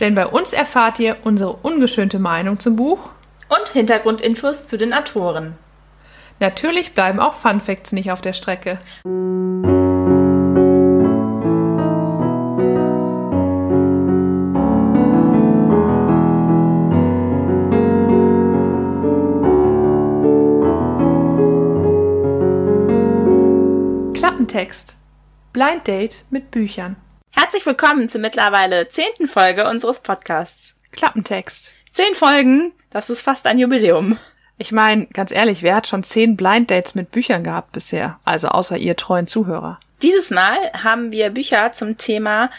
Denn bei uns erfahrt ihr unsere ungeschönte Meinung zum Buch und Hintergrundinfos zu den Autoren. Natürlich bleiben auch Fun Facts nicht auf der Strecke. Klappentext. Blind Date mit Büchern. Herzlich willkommen zur mittlerweile zehnten Folge unseres Podcasts. Klappentext. Zehn Folgen, das ist fast ein Jubiläum. Ich meine, ganz ehrlich, wer hat schon zehn Blind Dates mit Büchern gehabt bisher? Also außer ihr treuen Zuhörer. Dieses Mal haben wir Bücher zum Thema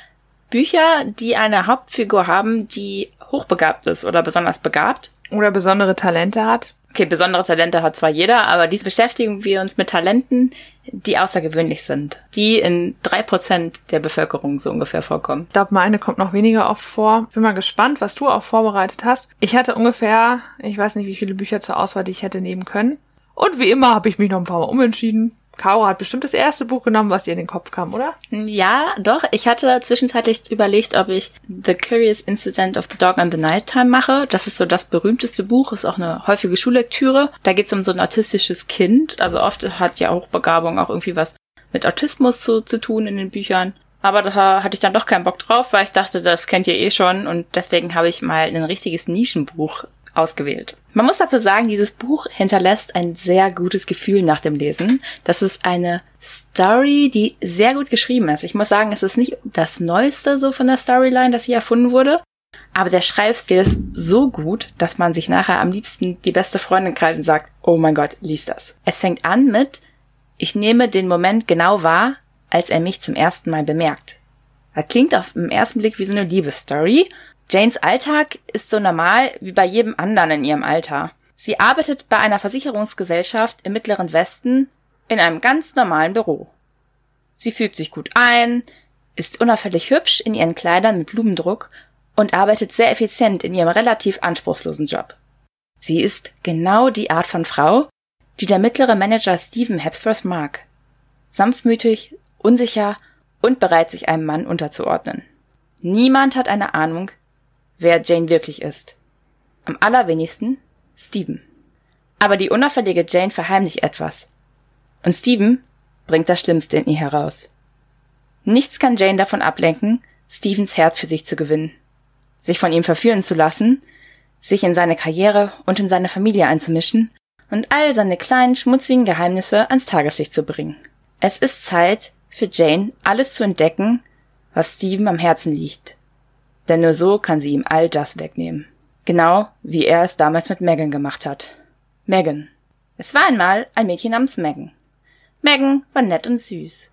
Bücher, die eine Hauptfigur haben, die hochbegabt ist oder besonders begabt. Oder besondere Talente hat. Okay, besondere Talente hat zwar jeder, aber dies beschäftigen wir uns mit Talenten, die außergewöhnlich sind, die in drei Prozent der Bevölkerung so ungefähr vorkommen. Ich glaube, meine kommt noch weniger oft vor. Bin mal gespannt, was du auch vorbereitet hast. Ich hatte ungefähr, ich weiß nicht, wie viele Bücher zur Auswahl, die ich hätte nehmen können. Und wie immer habe ich mich noch ein paar Mal umentschieden. Caro hat bestimmt das erste Buch genommen, was dir in den Kopf kam, oder? Ja, doch. Ich hatte zwischenzeitlich überlegt, ob ich The Curious Incident of the Dog on the Nighttime mache. Das ist so das berühmteste Buch, ist auch eine häufige Schullektüre. Da geht es um so ein autistisches Kind. Also oft hat ja Hochbegabung auch irgendwie was mit Autismus zu, zu tun in den Büchern. Aber da hatte ich dann doch keinen Bock drauf, weil ich dachte, das kennt ihr eh schon und deswegen habe ich mal ein richtiges Nischenbuch ausgewählt. Man muss dazu sagen, dieses Buch hinterlässt ein sehr gutes Gefühl nach dem Lesen. Das ist eine Story, die sehr gut geschrieben ist. Ich muss sagen, es ist nicht das Neueste so von der Storyline, das hier erfunden wurde. Aber der Schreibstil ist so gut, dass man sich nachher am liebsten die beste Freundin krallt und sagt, oh mein Gott, lies das. Es fängt an mit, ich nehme den Moment genau wahr, als er mich zum ersten Mal bemerkt. Das klingt auf den ersten Blick wie so eine Liebesstory Janes Alltag ist so normal wie bei jedem anderen in ihrem Alter. Sie arbeitet bei einer Versicherungsgesellschaft im Mittleren Westen in einem ganz normalen Büro. Sie fügt sich gut ein, ist unauffällig hübsch in ihren Kleidern mit Blumendruck und arbeitet sehr effizient in ihrem relativ anspruchslosen Job. Sie ist genau die Art von Frau, die der mittlere Manager Stephen Hepsworth mag. Sanftmütig, unsicher und bereit, sich einem Mann unterzuordnen. Niemand hat eine Ahnung, wer Jane wirklich ist. Am allerwenigsten Stephen. Aber die unauffällige Jane verheimlicht etwas. Und Stephen bringt das Schlimmste in ihr heraus. Nichts kann Jane davon ablenken, Stephens Herz für sich zu gewinnen, sich von ihm verführen zu lassen, sich in seine Karriere und in seine Familie einzumischen und all seine kleinen schmutzigen Geheimnisse ans Tageslicht zu bringen. Es ist Zeit für Jane, alles zu entdecken, was Stephen am Herzen liegt denn nur so kann sie ihm all das wegnehmen. Genau wie er es damals mit Megan gemacht hat. Megan. Es war einmal ein Mädchen namens Megan. Megan war nett und süß.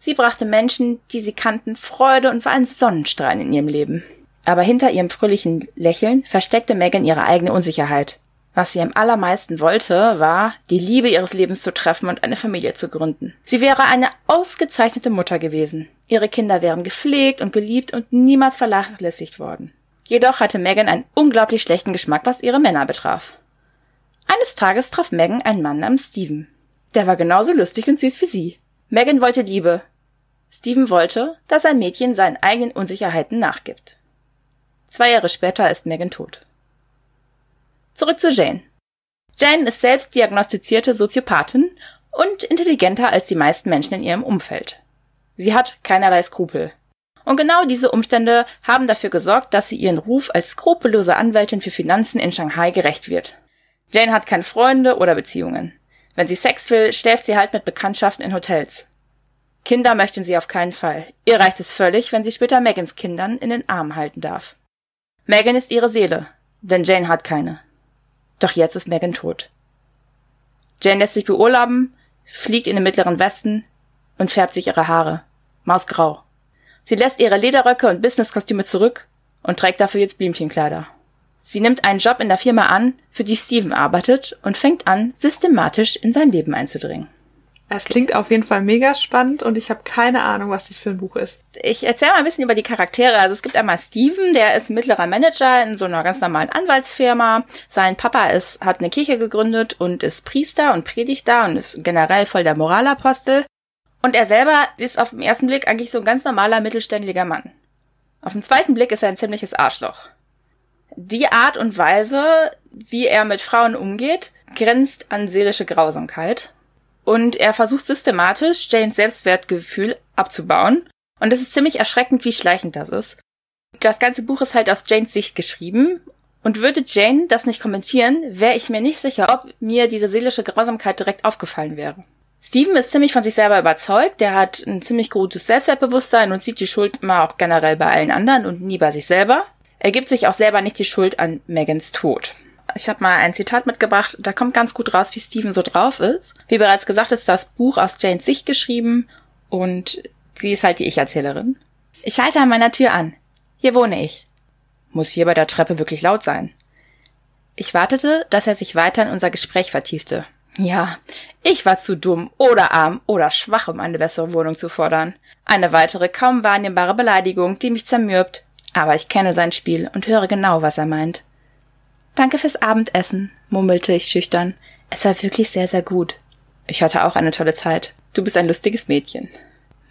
Sie brachte Menschen, die sie kannten, Freude und war ein Sonnenstrahl in ihrem Leben. Aber hinter ihrem fröhlichen Lächeln versteckte Megan ihre eigene Unsicherheit. Was sie am allermeisten wollte, war, die Liebe ihres Lebens zu treffen und eine Familie zu gründen. Sie wäre eine ausgezeichnete Mutter gewesen. Ihre Kinder wären gepflegt und geliebt und niemals vernachlässigt worden. Jedoch hatte Megan einen unglaublich schlechten Geschmack, was ihre Männer betraf. Eines Tages traf Megan einen Mann namens Steven. Der war genauso lustig und süß wie sie. Megan wollte Liebe. Steven wollte, dass ein Mädchen seinen eigenen Unsicherheiten nachgibt. Zwei Jahre später ist Megan tot. Zurück zu Jane. Jane ist selbst diagnostizierte Soziopathin und intelligenter als die meisten Menschen in ihrem Umfeld. Sie hat keinerlei Skrupel. Und genau diese Umstände haben dafür gesorgt, dass sie ihren Ruf als skrupellose Anwältin für Finanzen in Shanghai gerecht wird. Jane hat keine Freunde oder Beziehungen. Wenn sie Sex will, schläft sie halt mit Bekanntschaften in Hotels. Kinder möchten sie auf keinen Fall. Ihr reicht es völlig, wenn sie später Megans Kindern in den Arm halten darf. Megan ist ihre Seele, denn Jane hat keine. Doch jetzt ist Megan tot. Jane lässt sich beurlauben, fliegt in den mittleren Westen und färbt sich ihre Haare. Mausgrau. Sie lässt ihre Lederröcke und Businesskostüme zurück und trägt dafür jetzt Blümchenkleider. Sie nimmt einen Job in der Firma an, für die Steven arbeitet und fängt an, systematisch in sein Leben einzudringen. Es klingt auf jeden Fall mega spannend und ich habe keine Ahnung, was das für ein Buch ist. Ich erzähle mal ein bisschen über die Charaktere. Also es gibt einmal Steven, der ist mittlerer Manager in so einer ganz normalen Anwaltsfirma. Sein Papa ist, hat eine Kirche gegründet und ist Priester und predigt da und ist generell voll der Moralapostel. Und er selber ist auf den ersten Blick eigentlich so ein ganz normaler mittelständiger Mann. Auf den zweiten Blick ist er ein ziemliches Arschloch. Die Art und Weise, wie er mit Frauen umgeht, grenzt an seelische Grausamkeit. Und er versucht systematisch, Janes Selbstwertgefühl abzubauen. Und es ist ziemlich erschreckend, wie schleichend das ist. Das ganze Buch ist halt aus Janes Sicht geschrieben. Und würde Jane das nicht kommentieren, wäre ich mir nicht sicher, ob mir diese seelische Grausamkeit direkt aufgefallen wäre. Steven ist ziemlich von sich selber überzeugt, der hat ein ziemlich gutes Selbstwertbewusstsein und sieht die Schuld immer auch generell bei allen anderen und nie bei sich selber. Er gibt sich auch selber nicht die Schuld an Megans Tod. Ich habe mal ein Zitat mitgebracht, da kommt ganz gut raus, wie Steven so drauf ist. Wie bereits gesagt, ist das Buch aus Janes Sicht geschrieben und sie ist halt die Ich-Erzählerin. Ich halte an meiner Tür an. Hier wohne ich. Muss hier bei der Treppe wirklich laut sein. Ich wartete, dass er sich weiter in unser Gespräch vertiefte. Ja, ich war zu dumm oder arm oder schwach, um eine bessere Wohnung zu fordern. Eine weitere kaum wahrnehmbare Beleidigung, die mich zermürbt. Aber ich kenne sein Spiel und höre genau, was er meint. Danke fürs Abendessen, murmelte ich schüchtern. Es war wirklich sehr, sehr gut. Ich hatte auch eine tolle Zeit. Du bist ein lustiges Mädchen.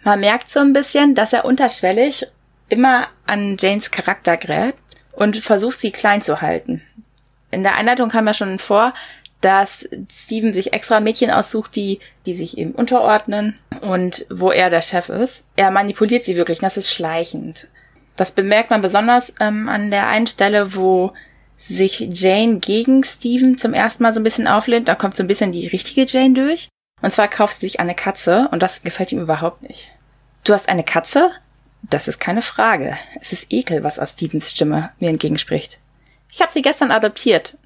Man merkt so ein bisschen, dass er unterschwellig immer an Janes Charakter gräbt und versucht, sie klein zu halten. In der Einleitung kam ja schon vor, dass Steven sich extra Mädchen aussucht, die, die sich ihm unterordnen und wo er der Chef ist. Er manipuliert sie wirklich, das ist schleichend. Das bemerkt man besonders ähm, an der einen Stelle, wo sich Jane gegen Steven zum ersten Mal so ein bisschen auflehnt. Da kommt so ein bisschen die richtige Jane durch. Und zwar kauft sie sich eine Katze und das gefällt ihm überhaupt nicht. Du hast eine Katze? Das ist keine Frage. Es ist Ekel, was aus Stevens Stimme mir entgegenspricht. Ich habe sie gestern adoptiert.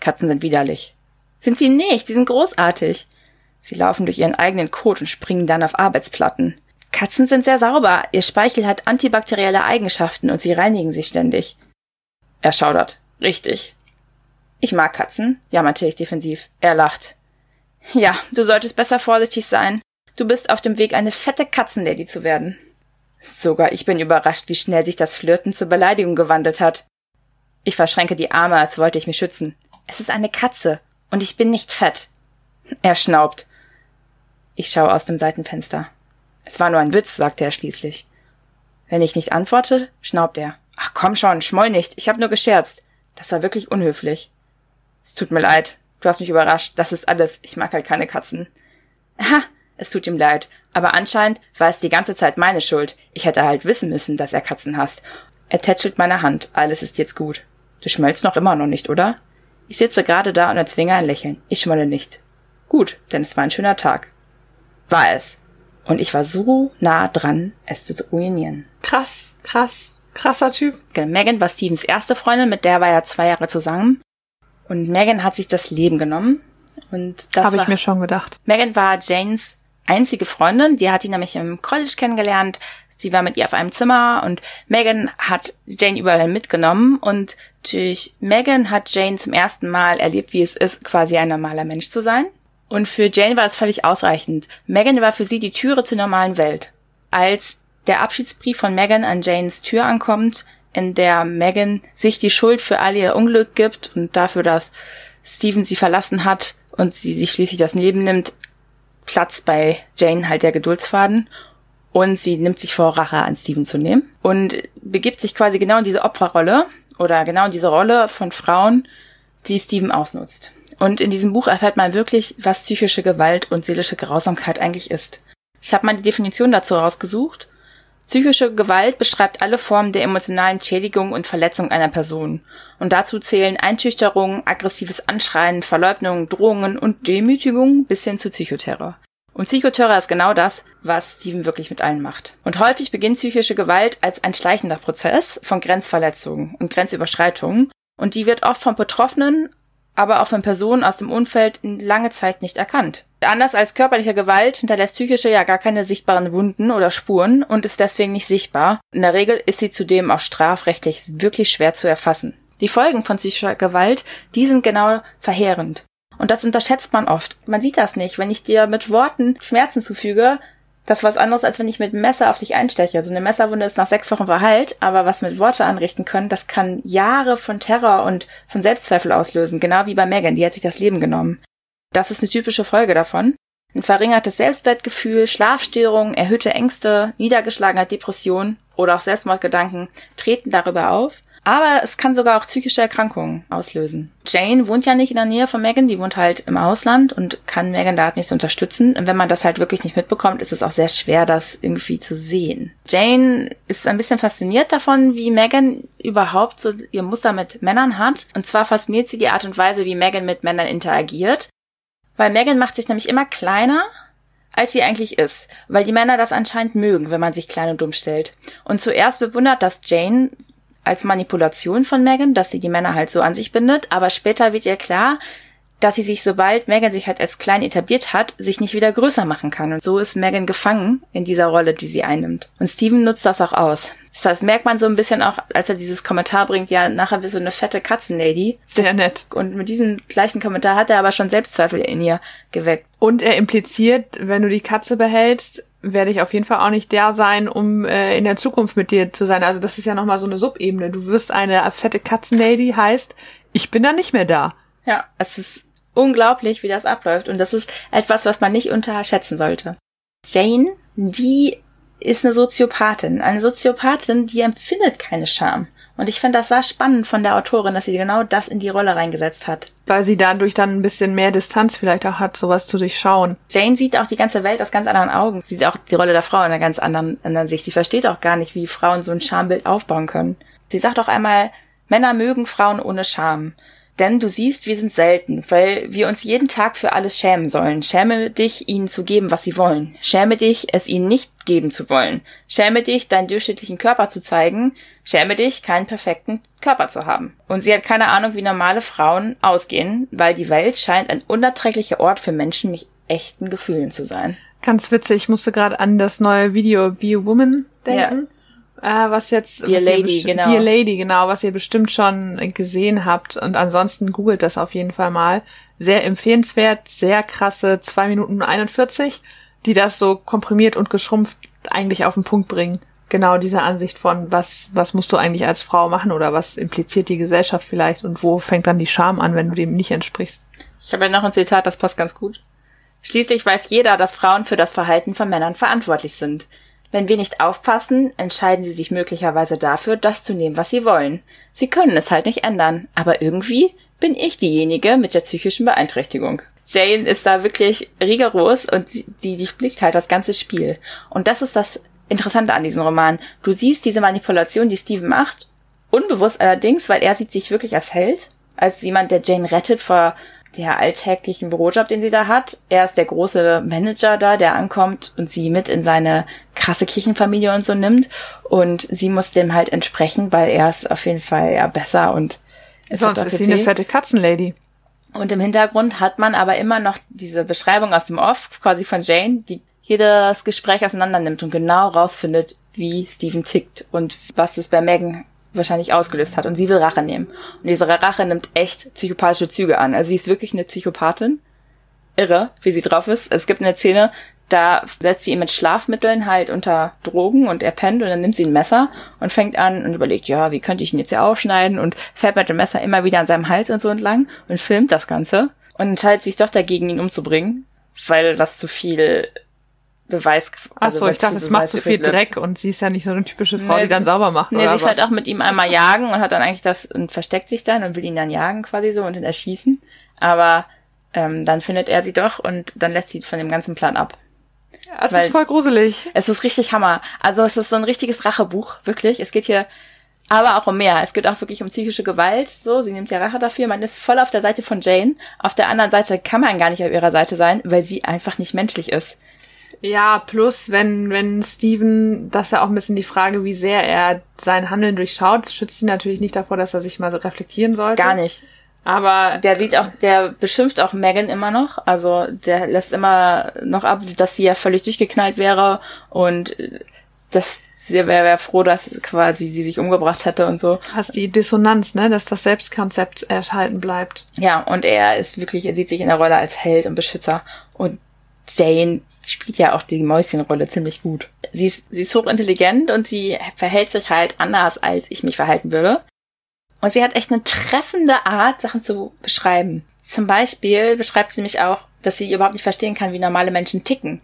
Katzen sind widerlich. Sind sie nicht, sie sind großartig. Sie laufen durch ihren eigenen Kot und springen dann auf Arbeitsplatten. Katzen sind sehr sauber, ihr Speichel hat antibakterielle Eigenschaften und sie reinigen sich ständig. Er schaudert. Richtig. Ich mag Katzen, jammerte ich defensiv. Er lacht. Ja, du solltest besser vorsichtig sein. Du bist auf dem Weg, eine fette Katzenlady zu werden. Sogar ich bin überrascht, wie schnell sich das Flirten zur Beleidigung gewandelt hat. Ich verschränke die Arme, als wollte ich mich schützen. Es ist eine Katze, und ich bin nicht fett. Er schnaubt. Ich schaue aus dem Seitenfenster. Es war nur ein Witz, sagte er schließlich. Wenn ich nicht antworte, schnaubt er. Ach komm schon, schmoll nicht, ich habe nur gescherzt. Das war wirklich unhöflich. Es tut mir leid. Du hast mich überrascht. Das ist alles. Ich mag halt keine Katzen. Ha, es tut ihm leid. Aber anscheinend war es die ganze Zeit meine Schuld. Ich hätte halt wissen müssen, dass er Katzen hasst. Er tätschelt meine Hand. Alles ist jetzt gut. Du schmölzt noch immer noch nicht, oder? Ich sitze gerade da und erzwinge ein Lächeln. Ich schmolle nicht. Gut, denn es war ein schöner Tag. War es. Und ich war so nah dran, es zu ruinieren. Krass, krass. Krasser Typ. Megan war Stevens erste Freundin, mit der war er zwei Jahre zusammen. Und Megan hat sich das Leben genommen. Und das habe ich mir schon gedacht. Megan war Janes einzige Freundin. Die hat ihn nämlich im College kennengelernt. Sie war mit ihr auf einem Zimmer und Megan hat Jane überall mitgenommen und durch Megan hat Jane zum ersten Mal erlebt, wie es ist, quasi ein normaler Mensch zu sein. Und für Jane war es völlig ausreichend. Megan war für sie die Türe zur normalen Welt. Als der Abschiedsbrief von Megan an Janes Tür ankommt, in der Megan sich die Schuld für all ihr Unglück gibt und dafür, dass Steven sie verlassen hat und sie sich schließlich das Leben nimmt, Platz bei Jane halt der Geduldsfaden und sie nimmt sich vor, Rache an Steven zu nehmen und begibt sich quasi genau in diese Opferrolle oder genau in diese Rolle von Frauen, die Steven ausnutzt. Und in diesem Buch erfährt man wirklich, was psychische Gewalt und seelische Grausamkeit eigentlich ist. Ich habe mal die Definition dazu rausgesucht Psychische Gewalt beschreibt alle Formen der emotionalen Schädigung und Verletzung einer Person. Und dazu zählen Einschüchterung, aggressives Anschreien, Verleugnung, Drohungen und Demütigung bis hin zu Psychoterror. Und Psychoterror ist genau das, was Steven wirklich mit allen macht. Und häufig beginnt psychische Gewalt als ein schleichender Prozess von Grenzverletzungen und Grenzüberschreitungen. Und die wird oft von Betroffenen aber auch von Personen aus dem Umfeld lange Zeit nicht erkannt. Anders als körperliche Gewalt hinterlässt psychische ja gar keine sichtbaren Wunden oder Spuren und ist deswegen nicht sichtbar. In der Regel ist sie zudem auch strafrechtlich wirklich schwer zu erfassen. Die Folgen von psychischer Gewalt, die sind genau verheerend. Und das unterschätzt man oft. Man sieht das nicht. Wenn ich dir mit Worten Schmerzen zufüge, das ist was anderes, als wenn ich mit einem Messer auf dich einsteche. Also eine Messerwunde ist nach sechs Wochen verheilt, aber was mit Worte anrichten können, das kann Jahre von Terror und von Selbstzweifel auslösen. Genau wie bei Megan, die hat sich das Leben genommen. Das ist eine typische Folge davon. Ein verringertes Selbstwertgefühl, Schlafstörungen, erhöhte Ängste, Niedergeschlagenheit, Depression oder auch Selbstmordgedanken treten darüber auf. Aber es kann sogar auch psychische Erkrankungen auslösen. Jane wohnt ja nicht in der Nähe von Megan, die wohnt halt im Ausland und kann Megan da nicht unterstützen. Und wenn man das halt wirklich nicht mitbekommt, ist es auch sehr schwer, das irgendwie zu sehen. Jane ist ein bisschen fasziniert davon, wie Megan überhaupt so ihr Muster mit Männern hat. Und zwar fasziniert sie die Art und Weise, wie Megan mit Männern interagiert. Weil Megan macht sich nämlich immer kleiner, als sie eigentlich ist, weil die Männer das anscheinend mögen, wenn man sich klein und dumm stellt. Und zuerst bewundert das Jane als Manipulation von Megan, dass sie die Männer halt so an sich bindet, aber später wird ihr klar, dass sie sich, sobald Megan sich halt als klein etabliert hat, sich nicht wieder größer machen kann. Und so ist Megan gefangen in dieser Rolle, die sie einnimmt. Und Steven nutzt das auch aus. Das heißt, merkt man so ein bisschen auch, als er dieses Kommentar bringt, ja, nachher wird so eine fette Katzenlady. Sehr nett. Und mit diesem gleichen Kommentar hat er aber schon Selbstzweifel in ihr geweckt. Und er impliziert, wenn du die Katze behältst, werde ich auf jeden Fall auch nicht der sein, um äh, in der Zukunft mit dir zu sein. Also das ist ja nochmal so eine Subebene. Du wirst eine fette Katzenlady, heißt, ich bin dann nicht mehr da. Ja, es ist unglaublich, wie das abläuft. Und das ist etwas, was man nicht unterschätzen sollte. Jane, die ist eine Soziopathin. Eine Soziopathin, die empfindet keine Scham. Und ich finde das sehr spannend von der Autorin, dass sie genau das in die Rolle reingesetzt hat. Weil sie dadurch dann ein bisschen mehr Distanz vielleicht auch hat, sowas zu durchschauen. Jane sieht auch die ganze Welt aus ganz anderen Augen. Sie sieht auch die Rolle der Frau in einer ganz anderen, anderen Sicht. Sie versteht auch gar nicht, wie Frauen so ein Schambild aufbauen können. Sie sagt auch einmal, Männer mögen Frauen ohne Scham. Denn du siehst, wir sind selten, weil wir uns jeden Tag für alles schämen sollen. Schäme dich, ihnen zu geben, was sie wollen. Schäme dich, es ihnen nicht geben zu wollen. Schäme dich, deinen durchschnittlichen Körper zu zeigen. Schäme dich, keinen perfekten Körper zu haben. Und sie hat keine Ahnung, wie normale Frauen ausgehen, weil die Welt scheint ein unerträglicher Ort für Menschen mit echten Gefühlen zu sein. Ganz witzig, ich musste gerade an das neue Video Be a Woman denken. Ja äh, was jetzt Be a Lady, genau. Be a Lady, genau, was ihr bestimmt schon gesehen habt. Und ansonsten googelt das auf jeden Fall mal. Sehr empfehlenswert, sehr krasse zwei Minuten 41, die das so komprimiert und geschrumpft eigentlich auf den Punkt bringen. Genau diese Ansicht von, was, was musst du eigentlich als Frau machen oder was impliziert die Gesellschaft vielleicht und wo fängt dann die Scham an, wenn du dem nicht entsprichst. Ich habe ja noch ein Zitat, das passt ganz gut. Schließlich weiß jeder, dass Frauen für das Verhalten von Männern verantwortlich sind. Wenn wir nicht aufpassen, entscheiden sie sich möglicherweise dafür, das zu nehmen, was sie wollen. Sie können es halt nicht ändern, aber irgendwie bin ich diejenige mit der psychischen Beeinträchtigung. Jane ist da wirklich rigoros und sie, die, die blickt halt das ganze Spiel. Und das ist das Interessante an diesem Roman. Du siehst diese Manipulation, die Steven macht, unbewusst allerdings, weil er sieht sich wirklich als Held, als jemand, der Jane rettet vor der alltäglichen Bürojob, den sie da hat. Er ist der große Manager da, der ankommt und sie mit in seine krasse Kirchenfamilie und so nimmt. Und sie muss dem halt entsprechen, weil er ist auf jeden Fall ja besser und Sonst ist sie eine fette Katzenlady. Und im Hintergrund hat man aber immer noch diese Beschreibung aus dem Off, quasi von Jane, die jedes Gespräch auseinander nimmt und genau rausfindet, wie Steven tickt und was es bei Megan wahrscheinlich ausgelöst hat und sie will Rache nehmen. Und diese Rache nimmt echt psychopathische Züge an. Also sie ist wirklich eine Psychopathin. Irre, wie sie drauf ist. Es gibt eine Szene, da setzt sie ihn mit Schlafmitteln halt unter Drogen und er pennt und dann nimmt sie ein Messer und fängt an und überlegt, ja, wie könnte ich ihn jetzt hier aufschneiden und fährt mit dem Messer immer wieder an seinem Hals und so entlang und filmt das Ganze und entscheidet sich doch dagegen, ihn umzubringen, weil das zu viel Beweis. Also Ach so, ich dachte, es macht zu viel Dreck und sie ist ja nicht so eine typische Frau, nee, die dann sauber macht. Nee, oder sie fährt auch mit ihm einmal jagen und hat dann eigentlich das und versteckt sich dann und will ihn dann jagen quasi so und dann erschießen. Aber ähm, dann findet er sie doch und dann lässt sie von dem ganzen Plan ab. Ja, es Weil ist voll gruselig. Es ist richtig Hammer. Also es ist so ein richtiges Rachebuch, wirklich. Es geht hier aber auch um mehr. Es geht auch wirklich um psychische Gewalt. So, sie nimmt ja Rache dafür. Man ist voll auf der Seite von Jane. Auf der anderen Seite kann man gar nicht auf ihrer Seite sein, weil sie einfach nicht menschlich ist. Ja, plus wenn, wenn Steven, das ist ja auch ein bisschen die Frage, wie sehr er sein Handeln durchschaut, schützt ihn natürlich nicht davor, dass er sich mal so reflektieren sollte. Gar nicht. Aber der sieht auch, der beschimpft auch Megan immer noch. Also der lässt immer noch ab, dass sie ja völlig durchgeknallt wäre und dass sie wäre wär froh, dass quasi sie sich umgebracht hätte und so. Hast die Dissonanz, ne, dass das Selbstkonzept erhalten bleibt. Ja, und er ist wirklich, er sieht sich in der Rolle als Held und Beschützer. Und Jane spielt ja auch die Mäuschenrolle ziemlich gut. Sie ist, sie ist hochintelligent und sie verhält sich halt anders, als ich mich verhalten würde. Und sie hat echt eine treffende Art, Sachen zu beschreiben. Zum Beispiel beschreibt sie nämlich auch, dass sie überhaupt nicht verstehen kann, wie normale Menschen ticken.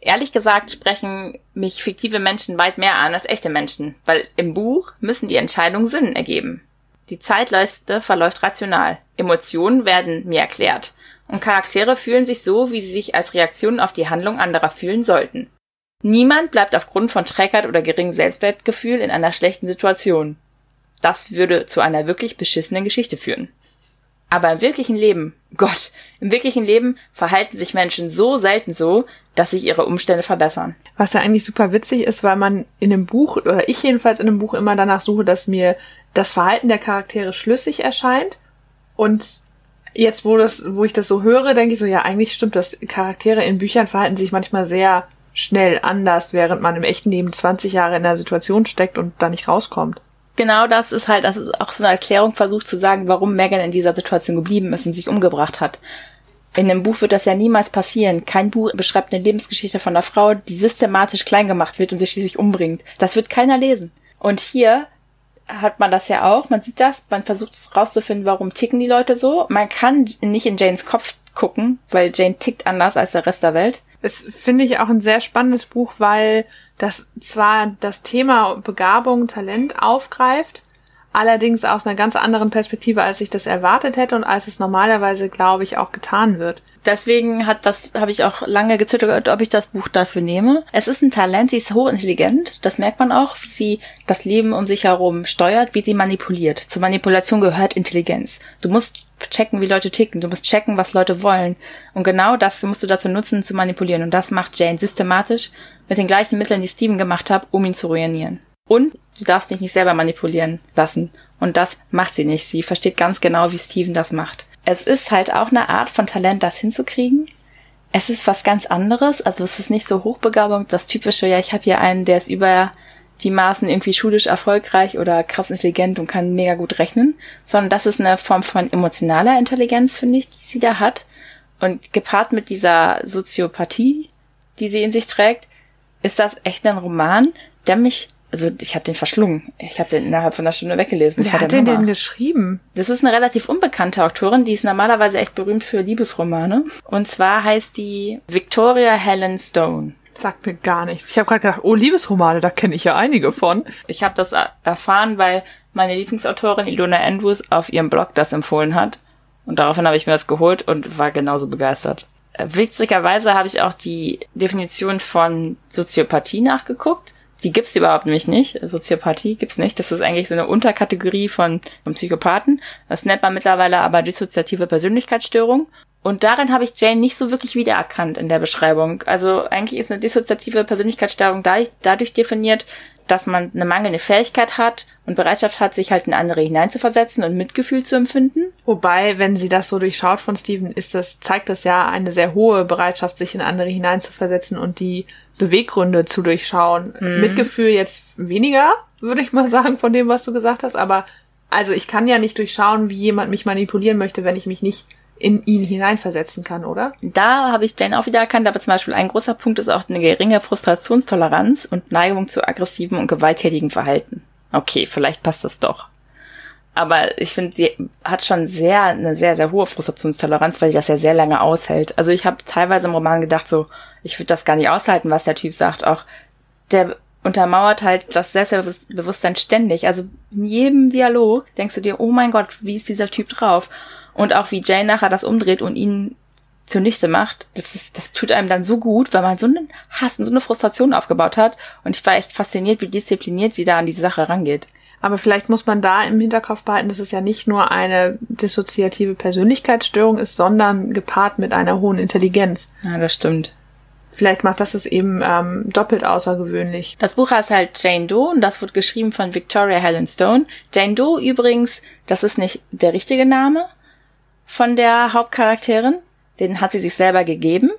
Ehrlich gesagt sprechen mich fiktive Menschen weit mehr an als echte Menschen, weil im Buch müssen die Entscheidungen Sinn ergeben. Die Zeitleiste verläuft rational. Emotionen werden mir erklärt. Und Charaktere fühlen sich so, wie sie sich als Reaktion auf die Handlung anderer fühlen sollten. Niemand bleibt aufgrund von Schreckheit oder geringem Selbstwertgefühl in einer schlechten Situation. Das würde zu einer wirklich beschissenen Geschichte führen. Aber im wirklichen Leben, Gott, im wirklichen Leben verhalten sich Menschen so selten so, dass sich ihre Umstände verbessern. Was ja eigentlich super witzig ist, weil man in einem Buch, oder ich jedenfalls in einem Buch immer danach suche, dass mir das Verhalten der Charaktere schlüssig erscheint. Und jetzt, wo das, wo ich das so höre, denke ich so, ja, eigentlich stimmt das. Charaktere in Büchern verhalten sich manchmal sehr schnell anders, während man im echten Leben 20 Jahre in der Situation steckt und da nicht rauskommt. Genau das ist halt, das ist auch so eine Erklärung versucht zu sagen, warum Megan in dieser Situation geblieben ist und sich umgebracht hat. In einem Buch wird das ja niemals passieren. Kein Buch beschreibt eine Lebensgeschichte von einer Frau, die systematisch klein gemacht wird und sich schließlich umbringt. Das wird keiner lesen. Und hier hat man das ja auch. Man sieht das. Man versucht rauszufinden, warum ticken die Leute so. Man kann nicht in Janes Kopf gucken, weil Jane tickt anders als der Rest der Welt. Das finde ich auch ein sehr spannendes Buch, weil das zwar das Thema Begabung, Talent aufgreift, allerdings aus einer ganz anderen Perspektive, als ich das erwartet hätte und als es normalerweise, glaube ich, auch getan wird. Deswegen hat das, habe ich auch lange gezittert, ob ich das Buch dafür nehme. Es ist ein Talent, sie ist hochintelligent, das merkt man auch, wie sie das Leben um sich herum steuert, wie sie manipuliert. Zur Manipulation gehört Intelligenz. Du musst checken, wie Leute ticken, du musst checken, was Leute wollen. Und genau das musst du dazu nutzen, zu manipulieren. Und das macht Jane systematisch mit den gleichen Mitteln, die Steven gemacht hat, um ihn zu ruinieren. Und du darfst dich nicht selber manipulieren lassen. Und das macht sie nicht. Sie versteht ganz genau, wie Steven das macht. Es ist halt auch eine Art von Talent, das hinzukriegen. Es ist was ganz anderes. Also es ist nicht so Hochbegabung, das typische, ja, ich habe hier einen, der ist über die Maßen irgendwie schulisch erfolgreich oder krass intelligent und kann mega gut rechnen, sondern das ist eine Form von emotionaler Intelligenz, finde ich, die sie da hat. Und gepaart mit dieser Soziopathie, die sie in sich trägt, ist das echt ein Roman, der mich also ich habe den verschlungen. Ich habe den innerhalb von einer Stunde weggelesen. Wer hat den denn geschrieben? Das ist eine relativ unbekannte Autorin, die ist normalerweise echt berühmt für Liebesromane. Und zwar heißt die Victoria Helen Stone. Sagt mir gar nichts. Ich habe gerade gedacht, oh, Liebesromane, da kenne ich ja einige von. Ich habe das erfahren, weil meine Lieblingsautorin Ilona Andrews auf ihrem Blog das empfohlen hat. Und daraufhin habe ich mir das geholt und war genauso begeistert. Witzigerweise habe ich auch die Definition von Soziopathie nachgeguckt die gibt's überhaupt nämlich nicht. Soziopathie gibt's nicht. Das ist eigentlich so eine Unterkategorie von, von Psychopathen. Das nennt man mittlerweile aber dissoziative Persönlichkeitsstörung. Und darin habe ich Jane nicht so wirklich wiedererkannt in der Beschreibung. Also eigentlich ist eine dissoziative Persönlichkeitsstörung dadurch definiert, dass man eine mangelnde Fähigkeit hat und Bereitschaft hat, sich halt in andere hineinzuversetzen und Mitgefühl zu empfinden. Wobei, wenn sie das so durchschaut von Steven, ist das, zeigt das ja eine sehr hohe Bereitschaft, sich in andere hineinzuversetzen und die Beweggründe zu durchschauen. Mhm. Mitgefühl jetzt weniger, würde ich mal sagen, von dem, was du gesagt hast, aber also ich kann ja nicht durchschauen, wie jemand mich manipulieren möchte, wenn ich mich nicht in ihn hineinversetzen kann, oder? Da habe ich Jane auch wieder erkannt, aber zum Beispiel ein großer Punkt ist auch eine geringe Frustrationstoleranz und Neigung zu aggressivem und gewalttätigem Verhalten. Okay, vielleicht passt das doch. Aber ich finde, sie hat schon sehr, eine sehr, sehr hohe Frustrationstoleranz, weil sie das ja sehr lange aushält. Also ich habe teilweise im Roman gedacht, so, ich würde das gar nicht aushalten, was der Typ sagt. Auch der untermauert halt das Selbstbewusstsein ständig. Also in jedem Dialog denkst du dir, oh mein Gott, wie ist dieser Typ drauf? Und auch wie Jane nachher das umdreht und ihn zunichte macht, das, ist, das tut einem dann so gut, weil man so einen Hass und so eine Frustration aufgebaut hat. Und ich war echt fasziniert, wie diszipliniert sie da an die Sache rangeht. Aber vielleicht muss man da im Hinterkopf behalten, dass es ja nicht nur eine dissoziative Persönlichkeitsstörung ist, sondern gepaart mit einer hohen Intelligenz. Ja, das stimmt. Vielleicht macht das es eben ähm, doppelt außergewöhnlich. Das Buch heißt halt Jane Doe und das wird geschrieben von Victoria Helen Stone. Jane Doe übrigens, das ist nicht der richtige Name von der Hauptcharakterin. Den hat sie sich selber gegeben,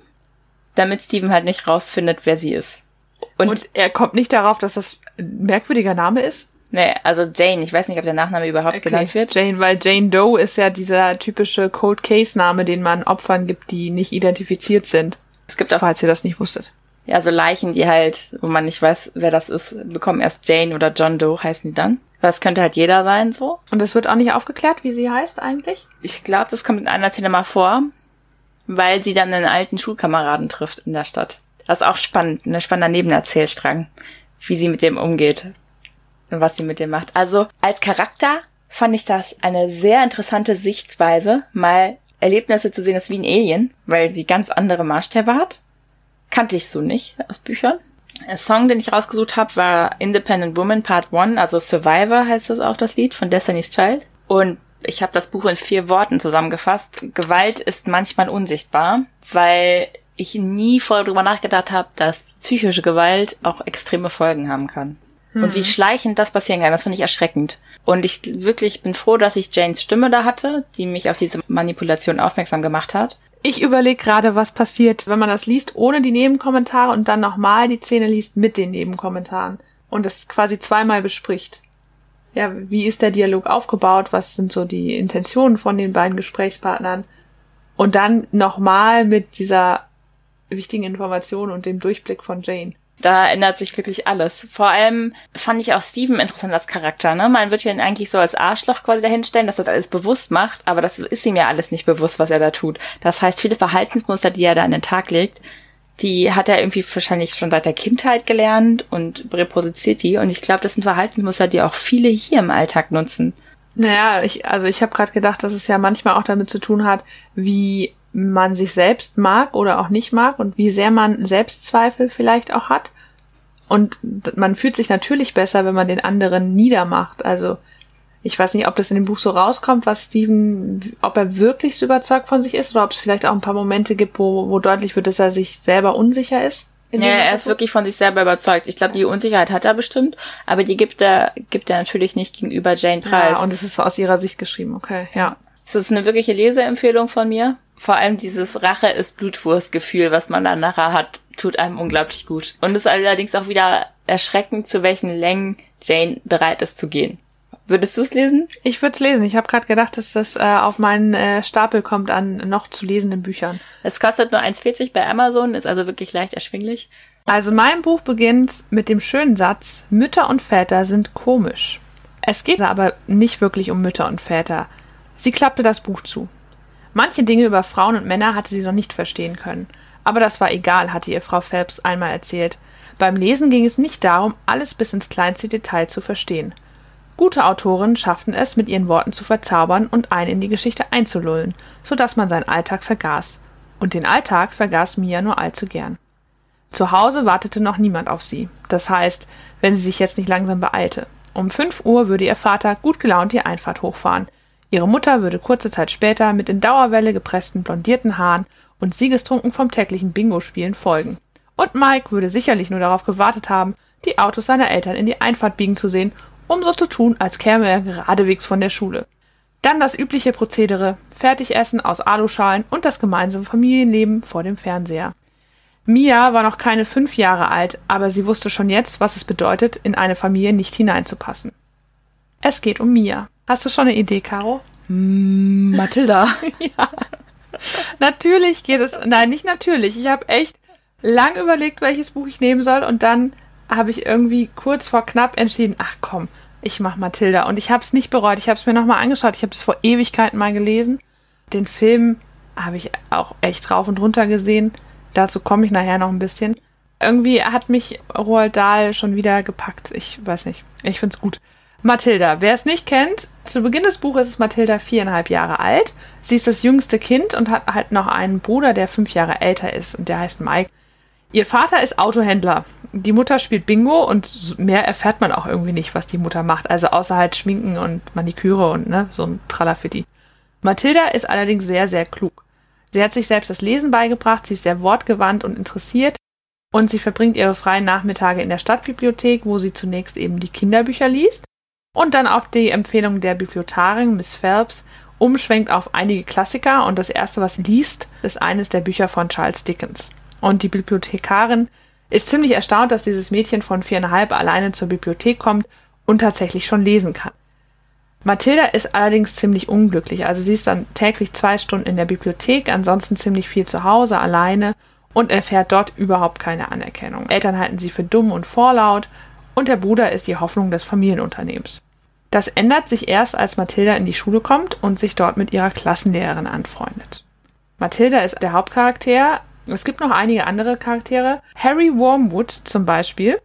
damit Steven halt nicht rausfindet, wer sie ist. Und, und er kommt nicht darauf, dass das ein merkwürdiger Name ist? Nee, also Jane. Ich weiß nicht, ob der Nachname überhaupt okay. genannt wird. Jane, weil Jane Doe ist ja dieser typische Cold Case Name, den man Opfern gibt, die nicht identifiziert sind. Es gibt auch, falls ihr das nicht wusstet. Ja, so Leichen, die halt, wo man nicht weiß, wer das ist, bekommen erst Jane oder John Doe heißen die dann. Das könnte halt jeder sein, so. Und es wird auch nicht aufgeklärt, wie sie heißt eigentlich? Ich glaube, das kommt in einer Szene mal vor, weil sie dann einen alten Schulkameraden trifft in der Stadt. Das ist auch spannend, ein spannender Nebenerzählstrang, wie sie mit dem umgeht was sie mit dem macht. Also als Charakter fand ich das eine sehr interessante Sichtweise, mal Erlebnisse zu sehen, das wie ein Alien, weil sie ganz andere Maßstäbe hat. Kannte ich so nicht aus Büchern. Ein Song, den ich rausgesucht habe, war Independent Woman Part 1, also Survivor heißt das auch das Lied von Destiny's Child. Und ich habe das Buch in vier Worten zusammengefasst. Gewalt ist manchmal unsichtbar, weil ich nie voll drüber nachgedacht habe, dass psychische Gewalt auch extreme Folgen haben kann. Hm. Und wie mhm. schleichend das passieren kann, das finde ich erschreckend. Und ich wirklich bin froh, dass ich Janes Stimme da hatte, die mich auf diese Manipulation aufmerksam gemacht hat. Ich überlege gerade, was passiert, wenn man das liest ohne die Nebenkommentare und dann nochmal die Szene liest mit den Nebenkommentaren und es quasi zweimal bespricht. Ja, wie ist der Dialog aufgebaut? Was sind so die Intentionen von den beiden Gesprächspartnern? Und dann nochmal mit dieser wichtigen Information und dem Durchblick von Jane. Da ändert sich wirklich alles. Vor allem fand ich auch Steven interessant als Charakter. Ne? Man wird ihn eigentlich so als Arschloch quasi dahinstellen, dass er das alles bewusst macht, aber das ist ihm ja alles nicht bewusst, was er da tut. Das heißt, viele Verhaltensmuster, die er da an den Tag legt, die hat er irgendwie wahrscheinlich schon seit der Kindheit gelernt und reproduziert die. Und ich glaube, das sind Verhaltensmuster, die auch viele hier im Alltag nutzen. Naja, ich, also ich habe gerade gedacht, dass es ja manchmal auch damit zu tun hat, wie man sich selbst mag oder auch nicht mag und wie sehr man Selbstzweifel vielleicht auch hat. Und man fühlt sich natürlich besser, wenn man den anderen niedermacht. Also ich weiß nicht, ob das in dem Buch so rauskommt, was Steven, ob er wirklich so überzeugt von sich ist oder ob es vielleicht auch ein paar Momente gibt, wo, wo deutlich wird, dass er sich selber unsicher ist. Ja, er ist wirklich von sich selber überzeugt. Ich glaube, die Unsicherheit hat er bestimmt, aber die gibt er, gibt er natürlich nicht gegenüber Jane Price. Ja, und es ist so aus ihrer Sicht geschrieben, okay, ja. Es ist eine wirkliche Leseempfehlung von mir vor allem dieses Rache ist Blutwurstgefühl, was man dann nachher hat, tut einem unglaublich gut. Und es ist allerdings auch wieder erschreckend, zu welchen Längen Jane bereit ist zu gehen. Würdest du es lesen? Ich würde es lesen. Ich habe gerade gedacht, dass das äh, auf meinen äh, Stapel kommt an noch zu lesenden Büchern. Es kostet nur 1,40 bei Amazon, ist also wirklich leicht erschwinglich. Also mein Buch beginnt mit dem schönen Satz, Mütter und Väter sind komisch. Es geht aber nicht wirklich um Mütter und Väter. Sie klappte das Buch zu. Manche Dinge über Frauen und Männer hatte sie noch nicht verstehen können. Aber das war egal, hatte ihr Frau Phelps einmal erzählt. Beim Lesen ging es nicht darum, alles bis ins kleinste Detail zu verstehen. Gute Autorinnen schafften es, mit ihren Worten zu verzaubern und einen in die Geschichte einzulullen, so dass man seinen Alltag vergaß. Und den Alltag vergaß Mia nur allzu gern. Zu Hause wartete noch niemand auf sie. Das heißt, wenn sie sich jetzt nicht langsam beeilte. Um fünf Uhr würde ihr Vater gut gelaunt die Einfahrt hochfahren, Ihre Mutter würde kurze Zeit später mit in Dauerwelle gepressten blondierten Haaren und siegestrunken vom täglichen Bingo-Spielen folgen. Und Mike würde sicherlich nur darauf gewartet haben, die Autos seiner Eltern in die Einfahrt biegen zu sehen, um so zu tun, als käme er geradewegs von der Schule. Dann das übliche Prozedere, Fertigessen aus Aluschalen und das gemeinsame Familienleben vor dem Fernseher. Mia war noch keine fünf Jahre alt, aber sie wusste schon jetzt, was es bedeutet, in eine Familie nicht hineinzupassen. Es geht um Mia. Hast du schon eine Idee, Caro? Mm, Mathilda. ja. Natürlich geht es. Nein, nicht natürlich. Ich habe echt lang überlegt, welches Buch ich nehmen soll und dann habe ich irgendwie kurz vor knapp entschieden, ach komm, ich mach Mathilda. Und ich habe es nicht bereut. Ich habe es mir nochmal angeschaut. Ich habe es vor Ewigkeiten mal gelesen. Den Film habe ich auch echt rauf und runter gesehen. Dazu komme ich nachher noch ein bisschen. Irgendwie hat mich Roald Dahl schon wieder gepackt. Ich weiß nicht. Ich find's gut. Mathilda. Wer es nicht kennt, zu Beginn des Buches ist Mathilda viereinhalb Jahre alt. Sie ist das jüngste Kind und hat halt noch einen Bruder, der fünf Jahre älter ist und der heißt Mike. Ihr Vater ist Autohändler. Die Mutter spielt Bingo und mehr erfährt man auch irgendwie nicht, was die Mutter macht. Also außer halt Schminken und Maniküre und ne, so ein Tralafitti. Mathilda ist allerdings sehr, sehr klug. Sie hat sich selbst das Lesen beigebracht, sie ist sehr wortgewandt und interessiert und sie verbringt ihre freien Nachmittage in der Stadtbibliothek, wo sie zunächst eben die Kinderbücher liest und dann auf die Empfehlung der Bibliothekarin Miss Phelps umschwenkt auf einige Klassiker und das erste, was liest, ist eines der Bücher von Charles Dickens. Und die Bibliothekarin ist ziemlich erstaunt, dass dieses Mädchen von viereinhalb alleine zur Bibliothek kommt und tatsächlich schon lesen kann. Mathilda ist allerdings ziemlich unglücklich. Also sie ist dann täglich zwei Stunden in der Bibliothek, ansonsten ziemlich viel zu Hause alleine und erfährt dort überhaupt keine Anerkennung. Eltern halten sie für dumm und vorlaut und der Bruder ist die Hoffnung des Familienunternehmens. Das ändert sich erst, als Mathilda in die Schule kommt und sich dort mit ihrer Klassenlehrerin anfreundet. Mathilda ist der Hauptcharakter. Es gibt noch einige andere Charaktere. Harry Wormwood zum Beispiel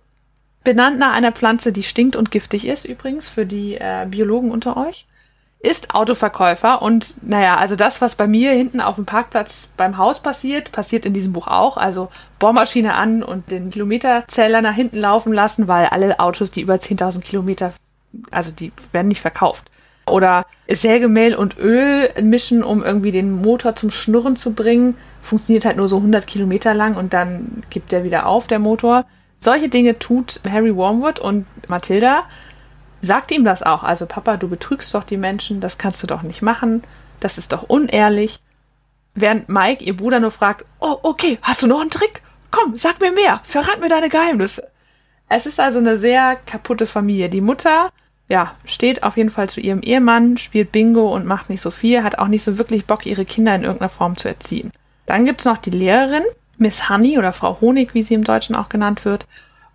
benannt nach einer Pflanze, die stinkt und giftig ist, übrigens für die äh, Biologen unter euch, ist Autoverkäufer und naja, also das, was bei mir hinten auf dem Parkplatz beim Haus passiert, passiert in diesem Buch auch. Also Bohrmaschine an und den Kilometerzähler nach hinten laufen lassen, weil alle Autos, die über 10.000 Kilometer, also die werden nicht verkauft. Oder Sägemehl und Öl mischen, um irgendwie den Motor zum Schnurren zu bringen. Funktioniert halt nur so 100 Kilometer lang und dann gibt der wieder auf, der Motor. Solche Dinge tut Harry Wormwood und Mathilda sagt ihm das auch. Also Papa, du betrügst doch die Menschen, das kannst du doch nicht machen, das ist doch unehrlich. Während Mike, ihr Bruder, nur fragt, oh, okay, hast du noch einen Trick? Komm, sag mir mehr, verrat mir deine Geheimnisse. Es ist also eine sehr kaputte Familie. Die Mutter, ja, steht auf jeden Fall zu ihrem Ehemann, spielt Bingo und macht nicht so viel, hat auch nicht so wirklich Bock, ihre Kinder in irgendeiner Form zu erziehen. Dann gibt's noch die Lehrerin, Miss Honey oder Frau Honig, wie sie im Deutschen auch genannt wird.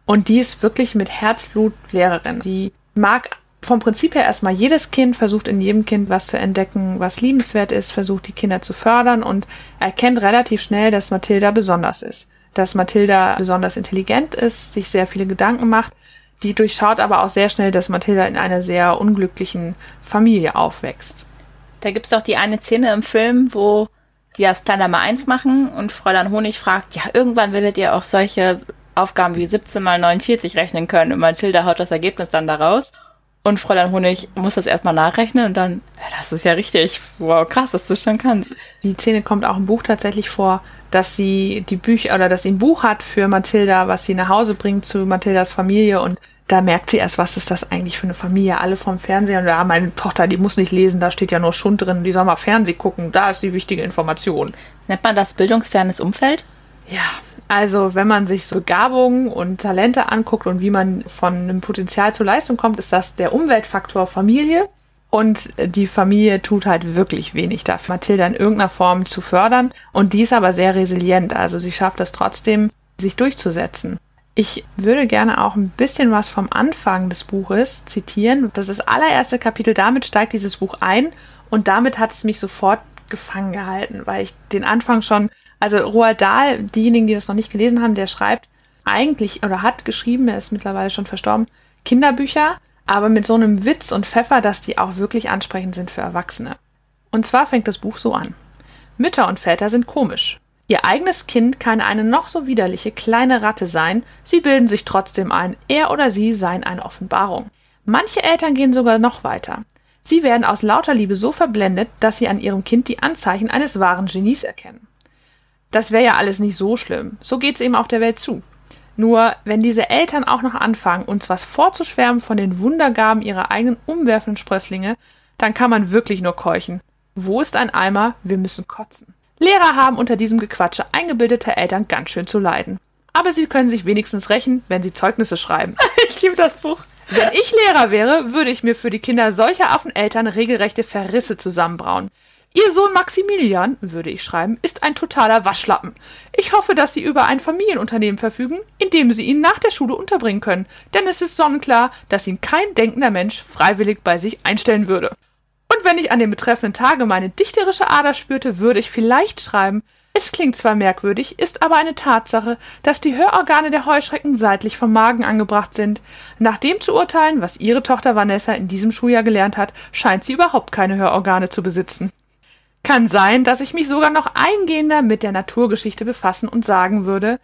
Und die ist wirklich mit Herzblut Lehrerin. Die mag vom Prinzip her erstmal jedes Kind, versucht in jedem Kind was zu entdecken, was liebenswert ist, versucht die Kinder zu fördern und erkennt relativ schnell, dass Mathilda besonders ist. Dass Mathilda besonders intelligent ist, sich sehr viele Gedanken macht. Die durchschaut aber auch sehr schnell, dass Mathilda in einer sehr unglücklichen Familie aufwächst. Da gibt's doch die eine Szene im Film, wo die das kleiner mal eins machen und Fräulein Honig fragt, ja, irgendwann werdet ihr auch solche Aufgaben wie 17 mal 49 rechnen können und Mathilda haut das Ergebnis dann daraus. Und Fräulein Honig muss das erstmal nachrechnen und dann, das ist ja richtig, wow, krass, dass du schon kannst. Die Szene kommt auch im Buch tatsächlich vor, dass sie die Bücher oder dass sie ein Buch hat für Mathilda, was sie nach Hause bringt zu Mathildas Familie und da merkt sie erst, was ist das eigentlich für eine Familie? Alle vom Fernseher und ja, meine Tochter, die muss nicht lesen, da steht ja nur Schund drin, die soll mal Fernsehen gucken, da ist die wichtige Information. Nennt man das bildungsfernes Umfeld? Ja, also wenn man sich so Begabungen und Talente anguckt und wie man von einem Potenzial zur Leistung kommt, ist das der Umweltfaktor Familie. Und die Familie tut halt wirklich wenig dafür, Mathilda in irgendeiner Form zu fördern. Und die ist aber sehr resilient. Also sie schafft es trotzdem, sich durchzusetzen. Ich würde gerne auch ein bisschen was vom Anfang des Buches zitieren. Das ist das allererste Kapitel. Damit steigt dieses Buch ein und damit hat es mich sofort gefangen gehalten, weil ich den Anfang schon, also Roald Dahl, diejenigen, die das noch nicht gelesen haben, der schreibt eigentlich oder hat geschrieben, er ist mittlerweile schon verstorben, Kinderbücher, aber mit so einem Witz und Pfeffer, dass die auch wirklich ansprechend sind für Erwachsene. Und zwar fängt das Buch so an. Mütter und Väter sind komisch. Ihr eigenes Kind kann eine noch so widerliche kleine Ratte sein, sie bilden sich trotzdem ein, er oder sie seien eine Offenbarung. Manche Eltern gehen sogar noch weiter. Sie werden aus lauter Liebe so verblendet, dass sie an ihrem Kind die Anzeichen eines wahren Genies erkennen. Das wäre ja alles nicht so schlimm. So geht's eben auf der Welt zu. Nur, wenn diese Eltern auch noch anfangen, uns was vorzuschwärmen von den Wundergaben ihrer eigenen umwerfenden Sprösslinge, dann kann man wirklich nur keuchen. Wo ist ein Eimer? Wir müssen kotzen. Lehrer haben unter diesem Gequatsche eingebildete Eltern ganz schön zu leiden. Aber sie können sich wenigstens rächen, wenn sie Zeugnisse schreiben. Ich liebe das Buch. Wenn ich Lehrer wäre, würde ich mir für die Kinder solcher Affeneltern regelrechte Verrisse zusammenbrauen. Ihr Sohn Maximilian, würde ich schreiben, ist ein totaler Waschlappen. Ich hoffe, dass Sie über ein Familienunternehmen verfügen, in dem Sie ihn nach der Schule unterbringen können, denn es ist sonnenklar, dass ihn kein denkender Mensch freiwillig bei sich einstellen würde. Und wenn ich an dem betreffenden Tage meine dichterische Ader spürte, würde ich vielleicht schreiben, es klingt zwar merkwürdig, ist aber eine Tatsache, dass die Hörorgane der Heuschrecken seitlich vom Magen angebracht sind. Nach dem zu urteilen, was ihre Tochter Vanessa in diesem Schuljahr gelernt hat, scheint sie überhaupt keine Hörorgane zu besitzen. Kann sein, dass ich mich sogar noch eingehender mit der Naturgeschichte befassen und sagen würde,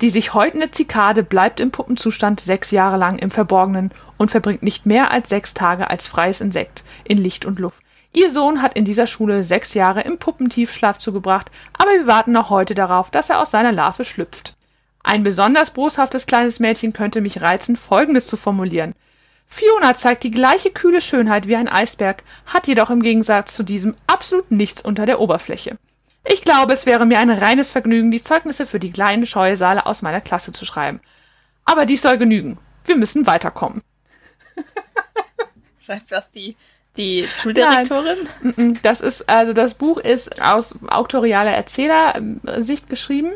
die sich häutende Zikade bleibt im Puppenzustand sechs Jahre lang im Verborgenen und verbringt nicht mehr als sechs Tage als freies Insekt in Licht und Luft. Ihr Sohn hat in dieser Schule sechs Jahre im Puppentiefschlaf zugebracht, aber wir warten noch heute darauf, dass er aus seiner Larve schlüpft. Ein besonders boshaftes kleines Mädchen könnte mich reizen, Folgendes zu formulieren. Fiona zeigt die gleiche kühle Schönheit wie ein Eisberg, hat jedoch im Gegensatz zu diesem absolut nichts unter der Oberfläche. Ich glaube, es wäre mir ein reines Vergnügen, die Zeugnisse für die kleinen Scheusale aus meiner Klasse zu schreiben. Aber dies soll genügen. Wir müssen weiterkommen. Schreibt das die, die Schuldirektorin? Nein. Das ist, also das Buch ist aus autorialer Erzählersicht geschrieben.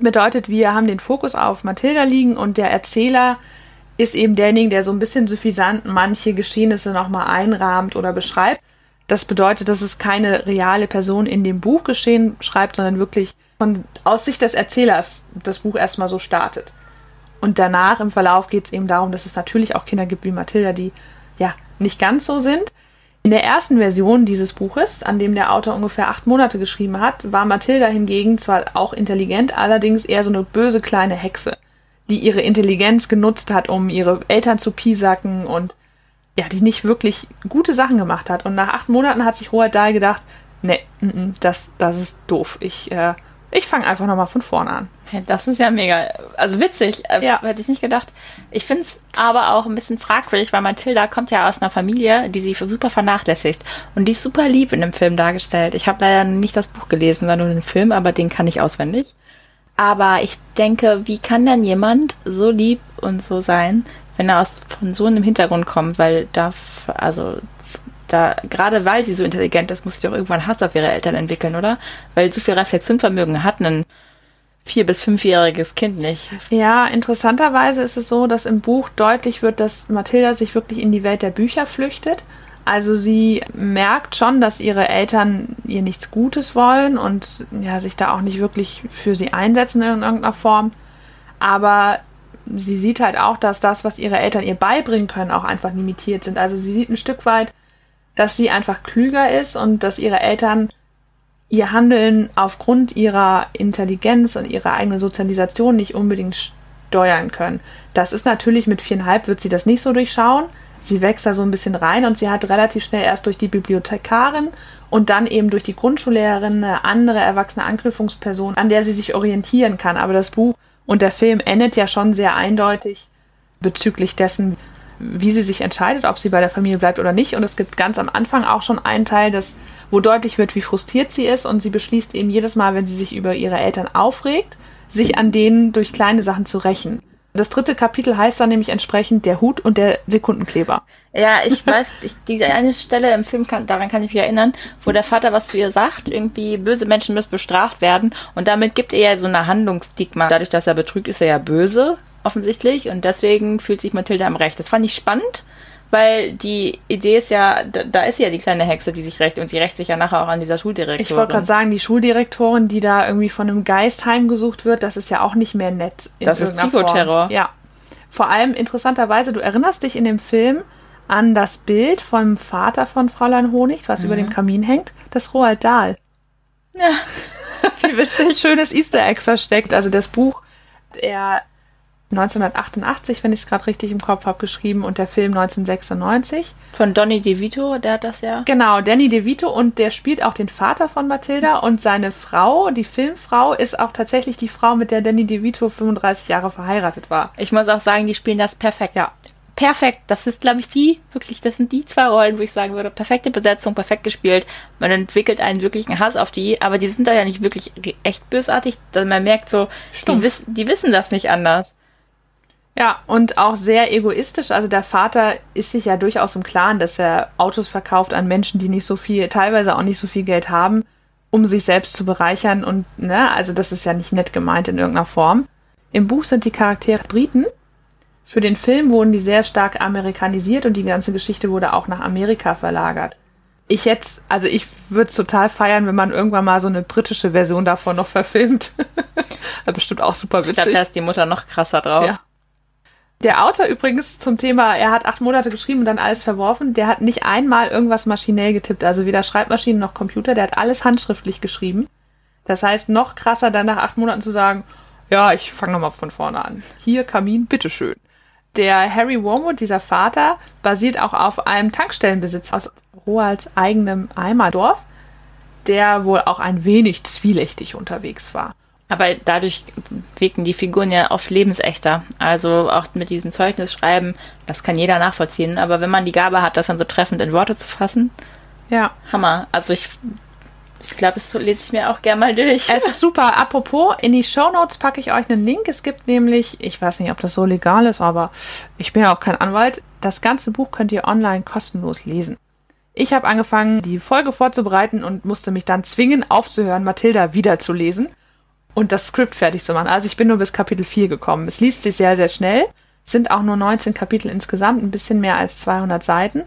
Bedeutet, wir haben den Fokus auf Mathilda liegen und der Erzähler ist eben derjenige, der so ein bisschen suffisant manche Geschehnisse nochmal einrahmt oder beschreibt. Das bedeutet, dass es keine reale Person in dem Buch geschehen schreibt, sondern wirklich von, aus Sicht des Erzählers das Buch erstmal so startet. Und danach im Verlauf geht es eben darum, dass es natürlich auch Kinder gibt wie Mathilda, die ja nicht ganz so sind. In der ersten Version dieses Buches, an dem der Autor ungefähr acht Monate geschrieben hat, war Mathilda hingegen zwar auch intelligent, allerdings eher so eine böse kleine Hexe, die ihre Intelligenz genutzt hat, um ihre Eltern zu piesacken und ja, die nicht wirklich gute Sachen gemacht hat. Und nach acht Monaten hat sich Roald Dahl gedacht, nee, n -n, das, das ist doof. Ich, äh, ich fange einfach nochmal von vorne an. Das ist ja mega, also witzig, äh, ja. hätte ich nicht gedacht. Ich finde es aber auch ein bisschen fragwürdig, weil Mathilda kommt ja aus einer Familie, die sie super vernachlässigt. Und die ist super lieb in dem Film dargestellt. Ich habe leider nicht das Buch gelesen, sondern nur den Film, aber den kann ich auswendig. Aber ich denke, wie kann denn jemand so lieb und so sein, wenn er aus von so einem Hintergrund kommt, weil da, also da, gerade weil sie so intelligent ist, muss sie doch irgendwann Hass auf ihre Eltern entwickeln, oder? Weil so viel Reflexionvermögen hat ein vier- bis fünfjähriges Kind nicht. Ja, interessanterweise ist es so, dass im Buch deutlich wird, dass Mathilda sich wirklich in die Welt der Bücher flüchtet. Also sie merkt schon, dass ihre Eltern ihr nichts Gutes wollen und ja, sich da auch nicht wirklich für sie einsetzen in irgendeiner Form. Aber sie sieht halt auch, dass das, was ihre Eltern ihr beibringen können, auch einfach limitiert sind. Also sie sieht ein Stück weit, dass sie einfach klüger ist und dass ihre Eltern ihr Handeln aufgrund ihrer Intelligenz und ihrer eigenen Sozialisation nicht unbedingt steuern können. Das ist natürlich mit viereinhalb wird sie das nicht so durchschauen. Sie wächst da so ein bisschen rein und sie hat relativ schnell erst durch die Bibliothekarin und dann eben durch die Grundschullehrerin eine andere erwachsene Anknüpfungsperson, an der sie sich orientieren kann. Aber das Buch und der Film endet ja schon sehr eindeutig bezüglich dessen, wie sie sich entscheidet, ob sie bei der Familie bleibt oder nicht. Und es gibt ganz am Anfang auch schon einen Teil, das, wo deutlich wird, wie frustriert sie ist. Und sie beschließt eben jedes Mal, wenn sie sich über ihre Eltern aufregt, sich an denen durch kleine Sachen zu rächen. Das dritte Kapitel heißt dann nämlich entsprechend der Hut und der Sekundenkleber. Ja, ich weiß, ich, diese eine Stelle im Film, kann, daran kann ich mich erinnern, wo der Vater was zu ihr sagt, irgendwie böse Menschen müssen bestraft werden und damit gibt er ja so eine Handlungsstigma. Dadurch, dass er betrügt, ist er ja böse, offensichtlich, und deswegen fühlt sich Mathilda am Recht. Das fand ich spannend, weil die Idee ist ja, da, da ist ja die kleine Hexe, die sich rächt und sie rächt sich ja nachher auch an dieser Schuldirektorin. Ich wollte gerade sagen, die Schuldirektorin, die da irgendwie von einem Geist heimgesucht wird, das ist ja auch nicht mehr nett. das ist Psychoterror. Ja. Vor allem interessanterweise, du erinnerst dich in dem Film an das Bild vom Vater von Fräulein Honig, was mhm. über dem Kamin hängt, das Roald Dahl. Ja, wie witzig. Schönes Easter Egg versteckt. Also das Buch, er 1988, wenn ich es gerade richtig im Kopf habe, geschrieben und der Film 1996. Von Donny DeVito, der hat das ja. Genau, Danny DeVito und der spielt auch den Vater von Mathilda und seine Frau, die Filmfrau, ist auch tatsächlich die Frau, mit der Danny DeVito 35 Jahre verheiratet war. Ich muss auch sagen, die spielen das perfekt. Ja. Perfekt. Das ist, glaube ich, die, wirklich, das sind die zwei Rollen, wo ich sagen würde, perfekte Besetzung, perfekt gespielt. Man entwickelt einen wirklichen Hass auf die, aber die sind da ja nicht wirklich echt bösartig. Man merkt so, die, wiss, die wissen das nicht anders. Ja, und auch sehr egoistisch. Also der Vater ist sich ja durchaus im Klaren, dass er Autos verkauft an Menschen, die nicht so viel, teilweise auch nicht so viel Geld haben, um sich selbst zu bereichern. Und, ne, also das ist ja nicht nett gemeint in irgendeiner Form. Im Buch sind die Charaktere Briten. Für den Film wurden die sehr stark amerikanisiert und die ganze Geschichte wurde auch nach Amerika verlagert. Ich jetzt, also ich würde es total feiern, wenn man irgendwann mal so eine britische Version davon noch verfilmt. Bestimmt auch super witzig. Ich glaube, da ist die Mutter noch krasser drauf. Ja. Der Autor übrigens zum Thema, er hat acht Monate geschrieben und dann alles verworfen, der hat nicht einmal irgendwas maschinell getippt, also weder Schreibmaschinen noch Computer, der hat alles handschriftlich geschrieben. Das heißt, noch krasser dann nach acht Monaten zu sagen, ja, ich fange nochmal von vorne an. Hier, Kamin, bitteschön. Der Harry Wormwood, dieser Vater, basiert auch auf einem Tankstellenbesitz aus Roalds eigenem Eimerdorf, der wohl auch ein wenig zwielichtig unterwegs war. Aber dadurch wirken die Figuren ja oft lebensechter. Also auch mit diesem Zeugnis schreiben, das kann jeder nachvollziehen. Aber wenn man die Gabe hat, das dann so treffend in Worte zu fassen, ja. Hammer. Also ich Ich glaube, das lese ich mir auch gerne mal durch. Es ist super. Apropos, in die Show Notes packe ich euch einen Link. Es gibt nämlich, ich weiß nicht, ob das so legal ist, aber ich bin ja auch kein Anwalt. Das ganze Buch könnt ihr online kostenlos lesen. Ich habe angefangen, die Folge vorzubereiten und musste mich dann zwingen, aufzuhören, Mathilda wiederzulesen und das Skript fertig zu machen. Also ich bin nur bis Kapitel 4 gekommen. Es liest sich sehr, sehr schnell. Es sind auch nur 19 Kapitel insgesamt, ein bisschen mehr als 200 Seiten.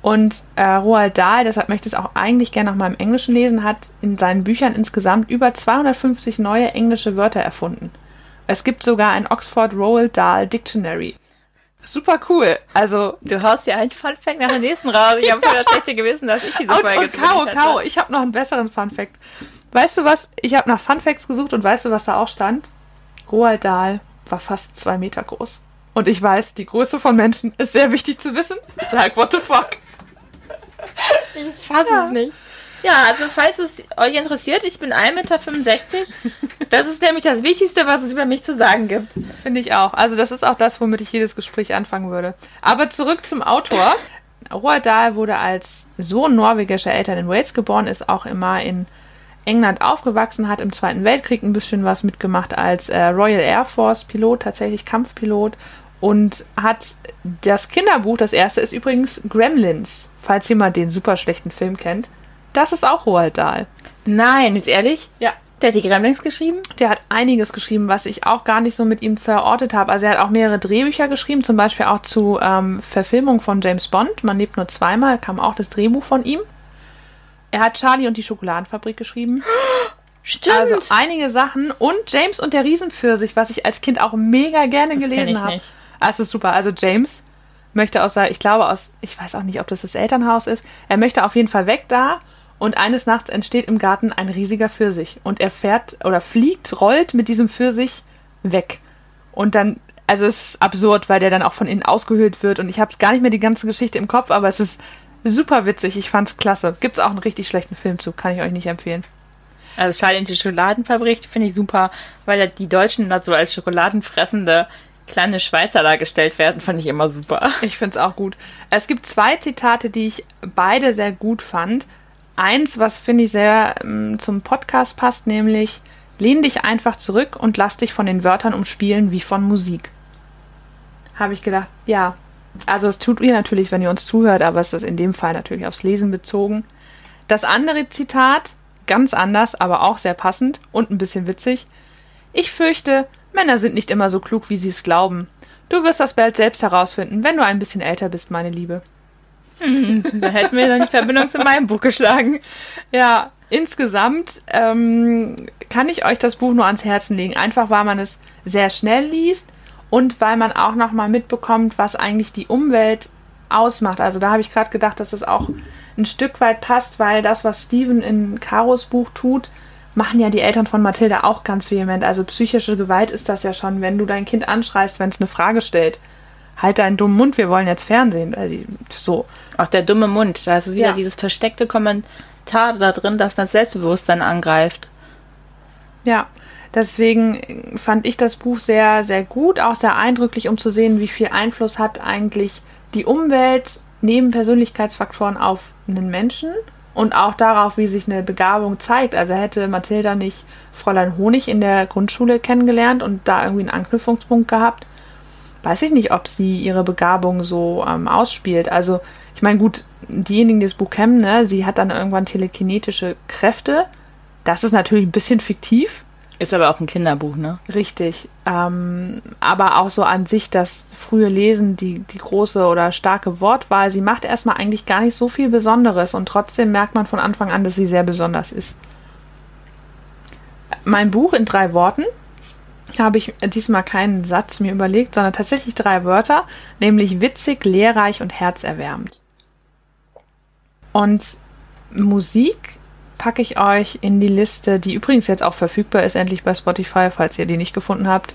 Und äh, Roald Dahl, deshalb möchte ich es auch eigentlich gerne noch mal im Englischen lesen, hat in seinen Büchern insgesamt über 250 neue englische Wörter erfunden. Es gibt sogar ein Oxford Roald Dahl Dictionary. Super cool. Also du haust ja einen Fun Fact nach dem nächsten raus. Ich habe ja. das schlechte Gewissen, dass ich diese Folge Und, und Caro, Caro, ich habe noch einen besseren Fun Fact. Weißt du was? Ich habe nach Fun Facts gesucht und weißt du, was da auch stand? Roald Dahl war fast zwei Meter groß. Und ich weiß, die Größe von Menschen ist sehr wichtig zu wissen. Like, what the fuck? Ich fasse ja. es nicht. Ja, also falls es euch interessiert, ich bin 1,65 Meter. Das ist nämlich das Wichtigste, was es über mich zu sagen gibt. Finde ich auch. Also das ist auch das, womit ich jedes Gespräch anfangen würde. Aber zurück zum Autor. Roald Dahl wurde als Sohn norwegischer Eltern in Wales geboren, ist auch immer in England aufgewachsen, hat im Zweiten Weltkrieg ein bisschen was mitgemacht als äh, Royal Air Force Pilot, tatsächlich Kampfpilot und hat das Kinderbuch, das erste ist übrigens Gremlins, falls jemand den super schlechten Film kennt. Das ist auch Roald Dahl. Nein, ist ehrlich? Ja. Der hat die Gremlins geschrieben? Der hat einiges geschrieben, was ich auch gar nicht so mit ihm verortet habe. Also er hat auch mehrere Drehbücher geschrieben, zum Beispiel auch zu ähm, Verfilmung von James Bond. Man lebt nur zweimal, kam auch das Drehbuch von ihm. Er hat Charlie und die Schokoladenfabrik geschrieben. Stimmt. Also einige Sachen. Und James und der Riesenpfirsich, was ich als Kind auch mega gerne das gelesen habe. Ah, es ist super. Also James möchte aus, ich glaube aus, ich weiß auch nicht, ob das das Elternhaus ist. Er möchte auf jeden Fall weg da. Und eines Nachts entsteht im Garten ein riesiger Pfirsich. Und er fährt oder fliegt, rollt mit diesem Pfirsich weg. Und dann, also es ist absurd, weil der dann auch von innen ausgehöhlt wird. Und ich habe gar nicht mehr die ganze Geschichte im Kopf, aber es ist super witzig. Ich fand's klasse. Gibt's auch einen richtig schlechten Film zu, kann ich euch nicht empfehlen. Also Schall in die Schokoladenfabrik finde ich super, weil die Deutschen da so als schokoladenfressende kleine Schweizer dargestellt werden, fand ich immer super. Ich finde es auch gut. Es gibt zwei Zitate, die ich beide sehr gut fand. Eins, was finde ich sehr ähm, zum Podcast passt, nämlich lehn dich einfach zurück und lass dich von den Wörtern umspielen wie von Musik. Habe ich gedacht, ja. Also es tut ihr natürlich, wenn ihr uns zuhört, aber es ist in dem Fall natürlich aufs Lesen bezogen. Das andere Zitat, ganz anders, aber auch sehr passend und ein bisschen witzig. Ich fürchte, Männer sind nicht immer so klug, wie sie es glauben. Du wirst das bald selbst herausfinden, wenn du ein bisschen älter bist, meine Liebe. Da hätten wir dann die Verbindung zu meinem Buch geschlagen. Ja, insgesamt ähm, kann ich euch das Buch nur ans Herzen legen. Einfach weil man es sehr schnell liest und weil man auch nochmal mitbekommt, was eigentlich die Umwelt ausmacht. Also da habe ich gerade gedacht, dass es auch ein Stück weit passt, weil das, was Steven in Caros Buch tut, machen ja die Eltern von Mathilda auch ganz vehement. Also psychische Gewalt ist das ja schon, wenn du dein Kind anschreist, wenn es eine Frage stellt. Halt deinen dummen Mund, wir wollen jetzt Fernsehen. Also so. Auch der dumme Mund, da ist es wieder ja. dieses versteckte Kommentar da drin, das das Selbstbewusstsein angreift. Ja, deswegen fand ich das Buch sehr, sehr gut, auch sehr eindrücklich, um zu sehen, wie viel Einfluss hat eigentlich die Umwelt neben Persönlichkeitsfaktoren auf einen Menschen und auch darauf, wie sich eine Begabung zeigt. Also hätte Mathilda nicht Fräulein Honig in der Grundschule kennengelernt und da irgendwie einen Anknüpfungspunkt gehabt, weiß ich nicht, ob sie ihre Begabung so ähm, ausspielt. Also ich meine, gut, diejenigen, die das Buch kennen, ne, sie hat dann irgendwann telekinetische Kräfte. Das ist natürlich ein bisschen fiktiv, ist aber auch ein Kinderbuch, ne? Richtig. Ähm, aber auch so an sich das frühe Lesen, die, die große oder starke Wortwahl, sie macht erstmal eigentlich gar nicht so viel Besonderes und trotzdem merkt man von Anfang an, dass sie sehr besonders ist. Mein Buch in drei Worten habe ich diesmal keinen Satz mir überlegt, sondern tatsächlich drei Wörter, nämlich witzig, lehrreich und herzerwärmend. Und Musik packe ich euch in die Liste, die übrigens jetzt auch verfügbar ist, endlich bei Spotify, falls ihr die nicht gefunden habt.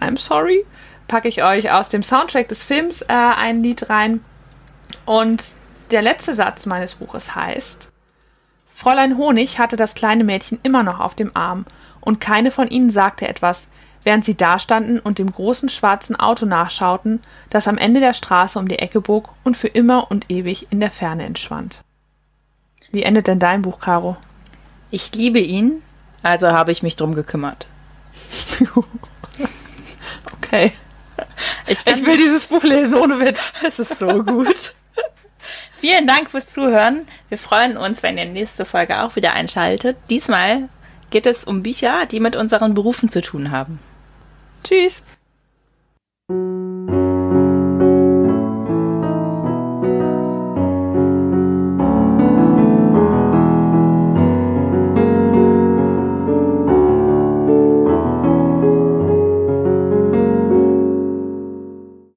I'm sorry. Packe ich euch aus dem Soundtrack des Films äh, ein Lied rein. Und der letzte Satz meines Buches heißt: Fräulein Honig hatte das kleine Mädchen immer noch auf dem Arm, und keine von ihnen sagte etwas, während sie dastanden und dem großen schwarzen Auto nachschauten, das am Ende der Straße um die Ecke bog und für immer und ewig in der Ferne entschwand. Wie endet denn dein Buch, Caro? Ich liebe ihn, also habe ich mich drum gekümmert. okay. Ich, ich, will dieses Buch lesen, ohne Witz. Es ist so gut. Vielen Dank fürs Zuhören. Wir freuen uns, wenn ihr nächste Folge auch wieder einschaltet. Diesmal geht es um Bücher, die mit unseren Berufen zu tun haben. Tschüss.